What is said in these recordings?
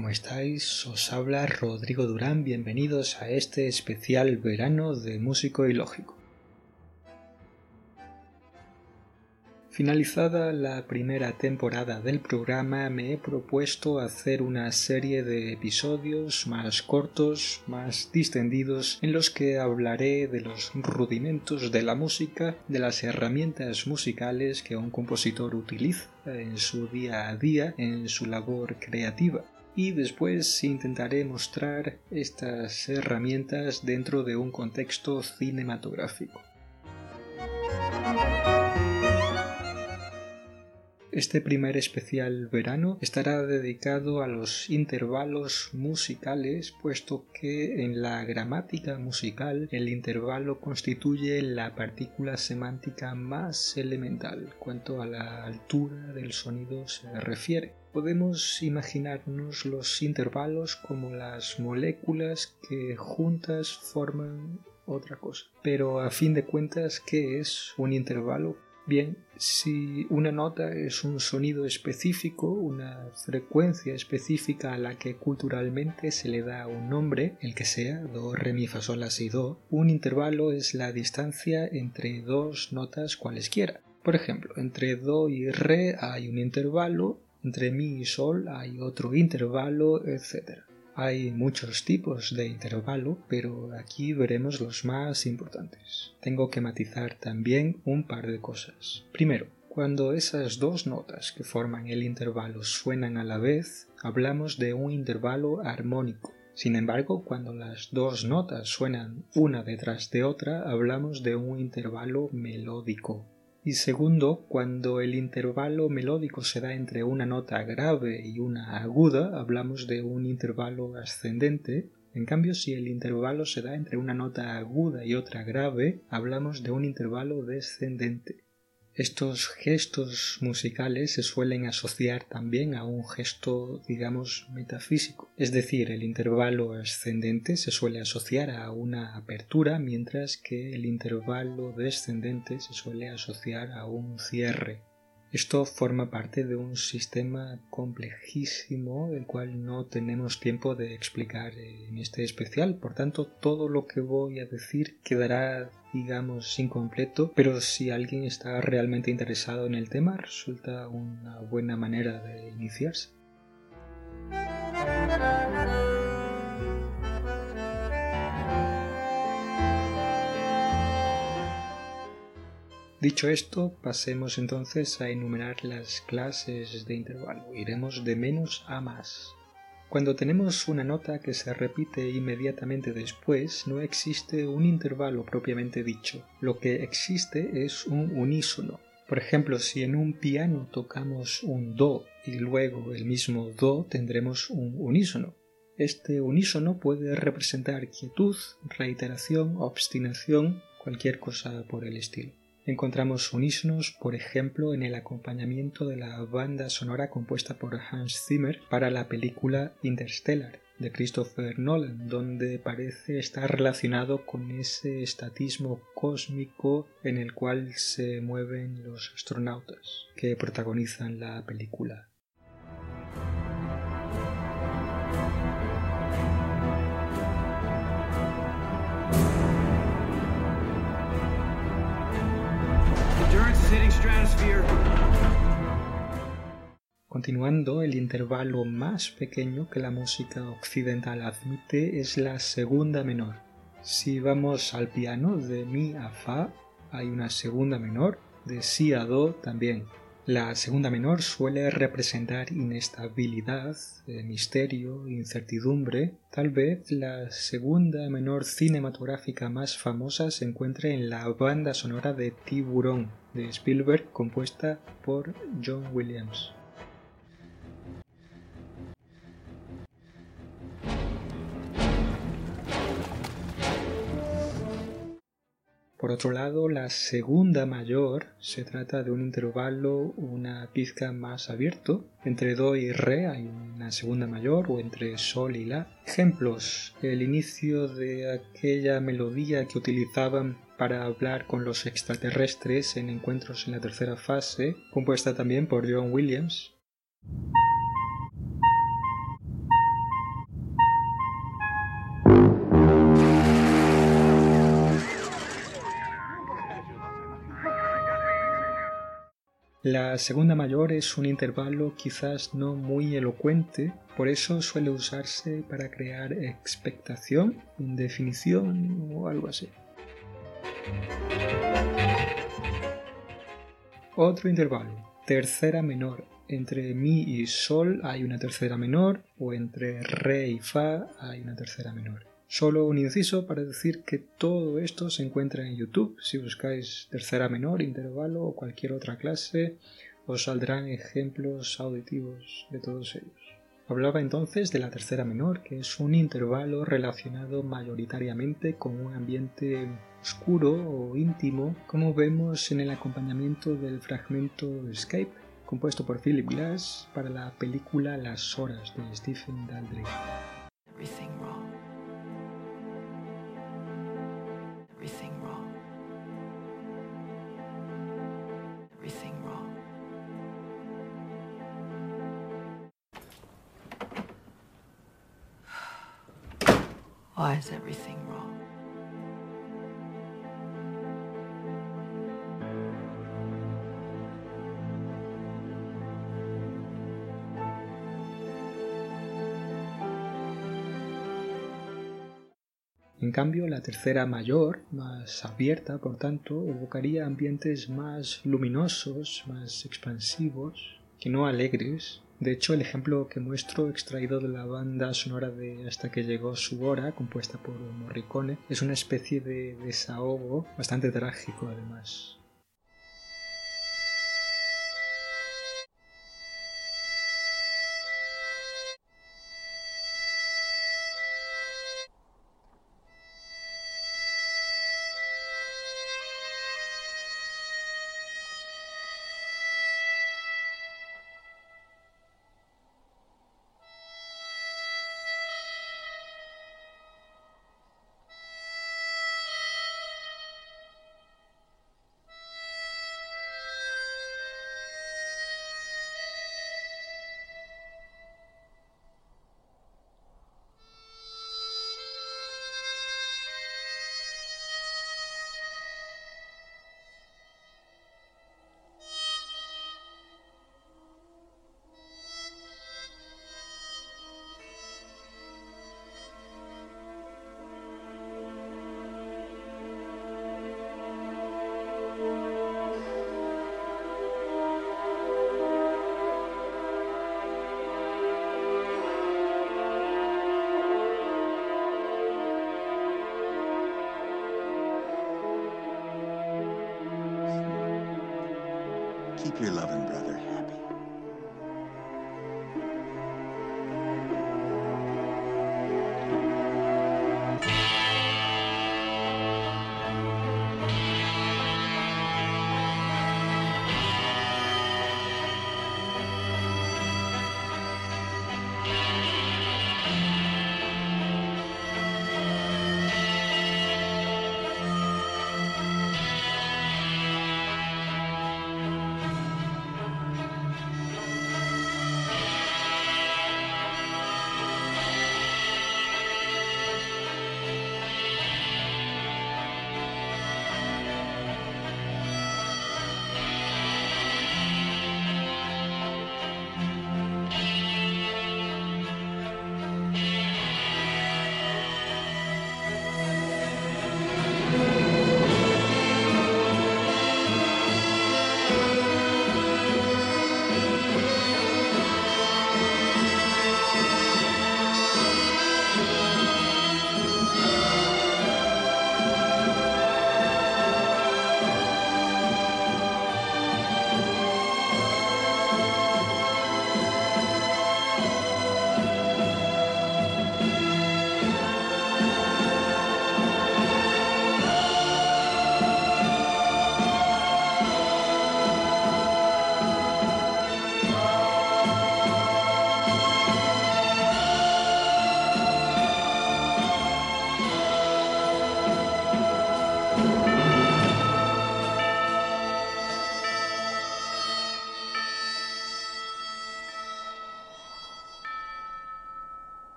¿cómo estáis? Os habla Rodrigo Durán, bienvenidos a este especial verano de Músico y Lógico. Finalizada la primera temporada del programa me he propuesto hacer una serie de episodios más cortos, más distendidos, en los que hablaré de los rudimentos de la música, de las herramientas musicales que un compositor utiliza en su día a día, en su labor creativa y después intentaré mostrar estas herramientas dentro de un contexto cinematográfico. Este primer especial verano estará dedicado a los intervalos musicales, puesto que en la gramática musical el intervalo constituye la partícula semántica más elemental cuanto a la altura del sonido se refiere. Podemos imaginarnos los intervalos como las moléculas que juntas forman otra cosa. Pero a fin de cuentas, ¿qué es un intervalo? Bien, si una nota es un sonido específico, una frecuencia específica a la que culturalmente se le da un nombre, el que sea, do, re, mi, fa, sol, la, si, do, un intervalo es la distancia entre dos notas cualesquiera. Por ejemplo, entre do y re hay un intervalo, entre mi y sol hay otro intervalo, etc. Hay muchos tipos de intervalo, pero aquí veremos los más importantes. Tengo que matizar también un par de cosas. Primero, cuando esas dos notas que forman el intervalo suenan a la vez, hablamos de un intervalo armónico. Sin embargo, cuando las dos notas suenan una detrás de otra, hablamos de un intervalo melódico. Y segundo, cuando el intervalo melódico se da entre una nota grave y una aguda, hablamos de un intervalo ascendente. En cambio, si el intervalo se da entre una nota aguda y otra grave, hablamos de un intervalo descendente. Estos gestos musicales se suelen asociar también a un gesto, digamos, metafísico. Es decir, el intervalo ascendente se suele asociar a una apertura, mientras que el intervalo descendente se suele asociar a un cierre. Esto forma parte de un sistema complejísimo, el cual no tenemos tiempo de explicar en este especial. Por tanto, todo lo que voy a decir quedará, digamos, incompleto, pero si alguien está realmente interesado en el tema, resulta una buena manera de iniciarse. Dicho esto, pasemos entonces a enumerar las clases de intervalo. Iremos de menos a más. Cuando tenemos una nota que se repite inmediatamente después, no existe un intervalo propiamente dicho. Lo que existe es un unísono. Por ejemplo, si en un piano tocamos un do y luego el mismo do, tendremos un unísono. Este unísono puede representar quietud, reiteración, obstinación, cualquier cosa por el estilo. Encontramos unísonos, por ejemplo, en el acompañamiento de la banda sonora compuesta por Hans Zimmer para la película Interstellar de Christopher Nolan, donde parece estar relacionado con ese estatismo cósmico en el cual se mueven los astronautas que protagonizan la película. Continuando, el intervalo más pequeño que la música occidental admite es la segunda menor. Si vamos al piano de mi a fa, hay una segunda menor, de si a do también. La segunda menor suele representar inestabilidad, eh, misterio, incertidumbre. Tal vez la segunda menor cinematográfica más famosa se encuentre en la banda sonora de Tiburón de Spielberg compuesta por John Williams. Por otro lado, la segunda mayor se trata de un intervalo una pizca más abierto. Entre Do y Re hay una segunda mayor o entre Sol y La. Ejemplos. El inicio de aquella melodía que utilizaban para hablar con los extraterrestres en encuentros en la tercera fase, compuesta también por John Williams. La segunda mayor es un intervalo quizás no muy elocuente, por eso suele usarse para crear expectación, indefinición o algo así. Otro intervalo, tercera menor. Entre mi y sol hay una tercera menor o entre re y fa hay una tercera menor. Solo un inciso para decir que todo esto se encuentra en YouTube. Si buscáis tercera menor, intervalo o cualquier otra clase, os saldrán ejemplos auditivos de todos ellos. Hablaba entonces de la tercera menor, que es un intervalo relacionado mayoritariamente con un ambiente oscuro o íntimo, como vemos en el acompañamiento del fragmento Escape, compuesto por Philip Glass para la película Las Horas de Stephen Daldry. En cambio, la tercera mayor, más abierta, por tanto, evocaría ambientes más luminosos, más expansivos, que no alegres, de hecho, el ejemplo que muestro, extraído de la banda sonora de Hasta que llegó su hora, compuesta por Morricone, es una especie de desahogo bastante trágico además.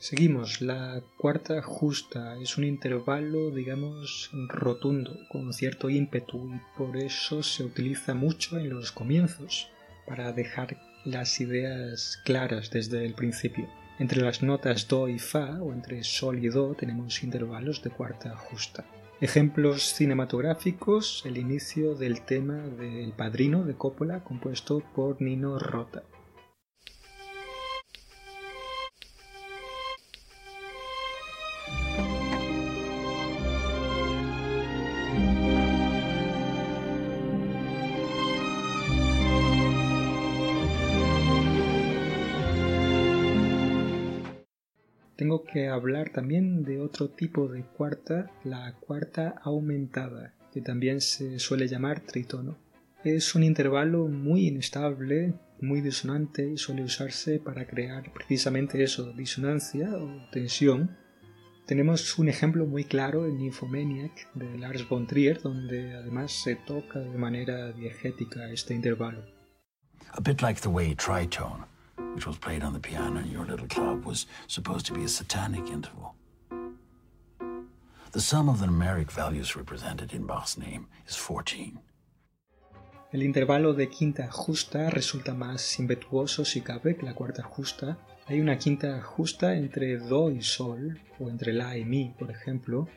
Seguimos, la cuarta justa es un intervalo, digamos, rotundo, con cierto ímpetu y por eso se utiliza mucho en los comienzos, para dejar las ideas claras desde el principio. Entre las notas Do y Fa, o entre Sol y Do, tenemos intervalos de cuarta justa. Ejemplos cinematográficos, el inicio del tema del Padrino de Coppola, compuesto por Nino Rota. Tengo que hablar también de otro tipo de cuarta, la cuarta aumentada, que también se suele llamar tritono. Es un intervalo muy inestable, muy disonante y suele usarse para crear precisamente eso, disonancia o tensión. Tenemos un ejemplo muy claro en Nymphomaniac de Lars von Trier, donde además se toca de manera diegética este intervalo. A bit like the tritone which was played on the piano in your little club, was supposed to be a satanic interval. The sum of the numeric values represented in Bach's name is 14. El intervalo de quinta justa resulta más impetuoso si cabe que la cuarta justa. Hay una quinta justa entre Do y Sol, o entre La y Mi, por ejemplo,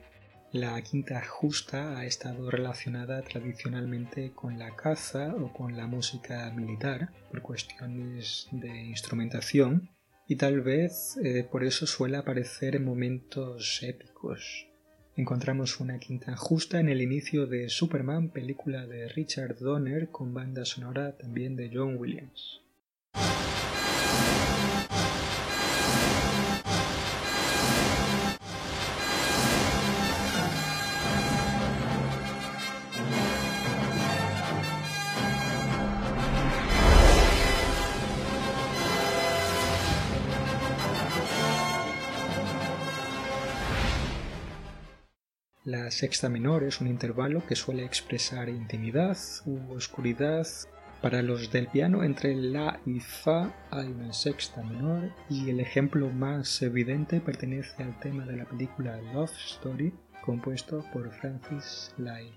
la quinta justa ha estado relacionada tradicionalmente con la caza o con la música militar por cuestiones de instrumentación y tal vez eh, por eso suele aparecer en momentos épicos. Encontramos una quinta justa en el inicio de Superman, película de Richard Donner con banda sonora también de John Williams. La sexta menor es un intervalo que suele expresar intimidad u oscuridad. Para los del piano, entre La y Fa hay una sexta menor y el ejemplo más evidente pertenece al tema de la película Love Story, compuesto por Francis Lai.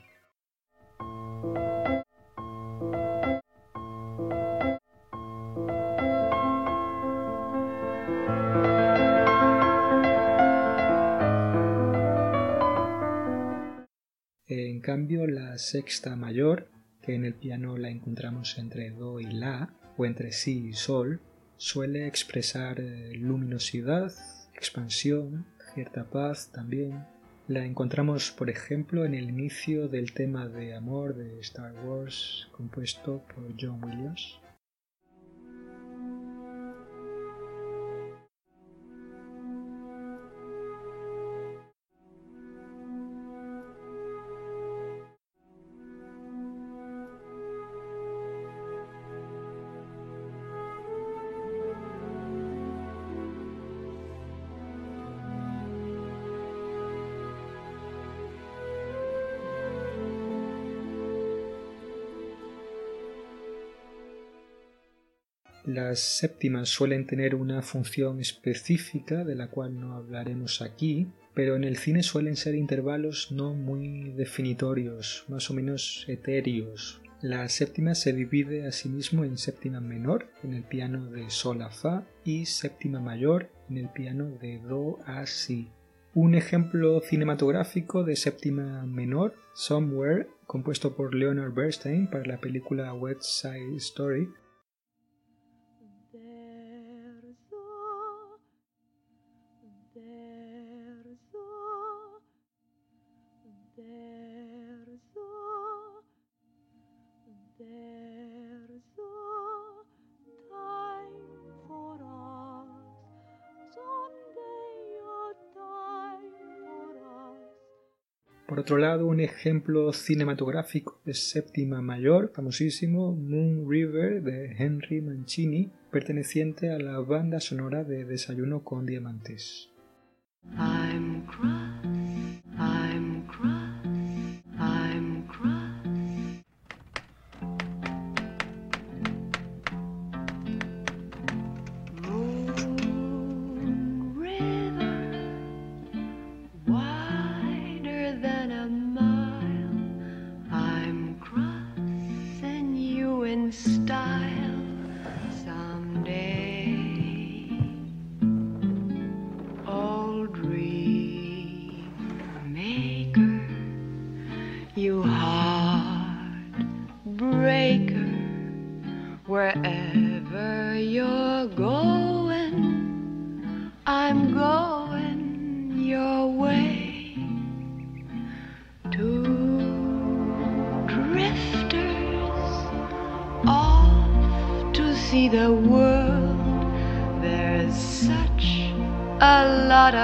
Cambio, la sexta mayor, que en el piano la encontramos entre Do y La, o entre Si y Sol, suele expresar eh, luminosidad, expansión, cierta paz también. La encontramos, por ejemplo, en el inicio del tema de amor de Star Wars, compuesto por John Williams. Las séptimas suelen tener una función específica de la cual no hablaremos aquí, pero en el cine suelen ser intervalos no muy definitorios, más o menos etéreos. La séptima se divide asimismo en séptima menor en el piano de sol a fa y séptima mayor en el piano de do a si. Un ejemplo cinematográfico de séptima menor, Somewhere, compuesto por Leonard Bernstein para la película West Side Story, Por otro lado, un ejemplo cinematográfico de séptima mayor, famosísimo, Moon River de Henry Mancini, perteneciente a la banda sonora de Desayuno con Diamantes.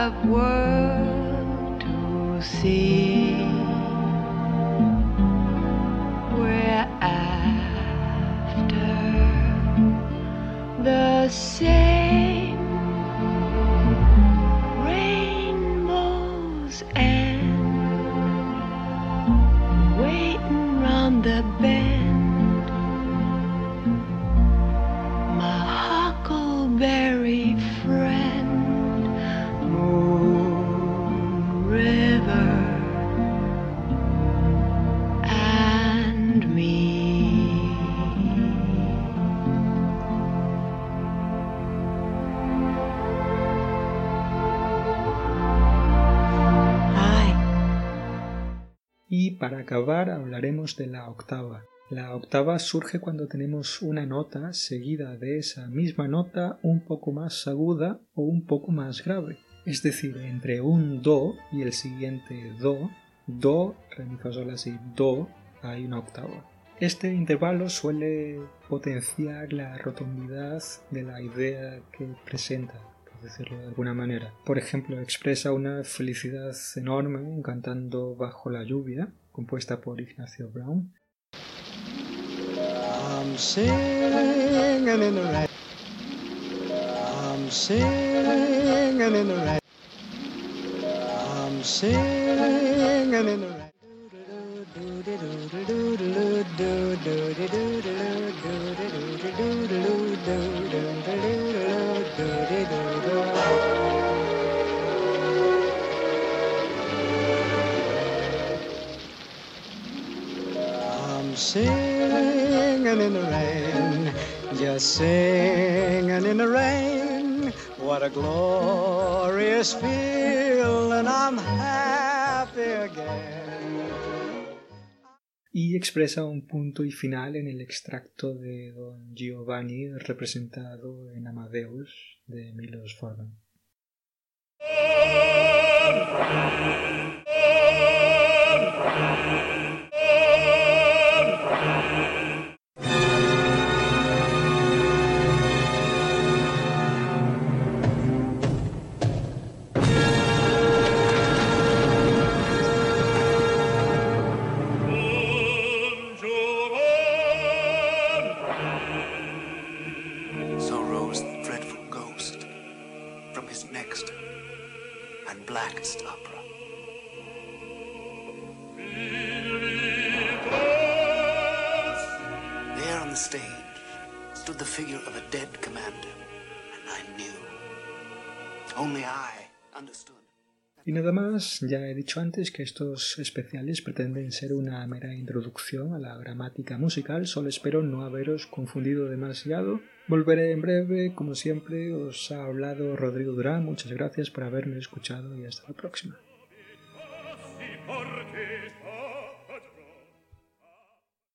Of world to see. We're after the same rainbows and waiting round the bend. De la octava. La octava surge cuando tenemos una nota seguida de esa misma nota un poco más aguda o un poco más grave. Es decir, entre un do y el siguiente do, do, re, mi, fa, sol, la, si, do, hay una octava. Este intervalo suele potenciar la rotundidad de la idea que presenta, por decirlo de alguna manera. Por ejemplo, expresa una felicidad enorme cantando Bajo la lluvia, compuesta por Ignacio Brown. I'm singing in the rain. I'm singing in the rain. I'm singing in the rain. Singing in the rain, just singing in the rain. What a glorious feeling, I'm happy again. y expresa un punto y final en el extracto de Don Giovanni representado en Amadeus de Milos Forman. Next and blackest opera. The stage stood the figure of a dead commander, and I knew. Only I understood. Y nada más, ya he dicho antes que estos especiales pretenden ser una mera introducción a la gramática musical, solo espero no haberos confundido demasiado. Volveré en breve, como siempre, os ha hablado Rodrigo Durán, muchas gracias por haberme escuchado y hasta la próxima.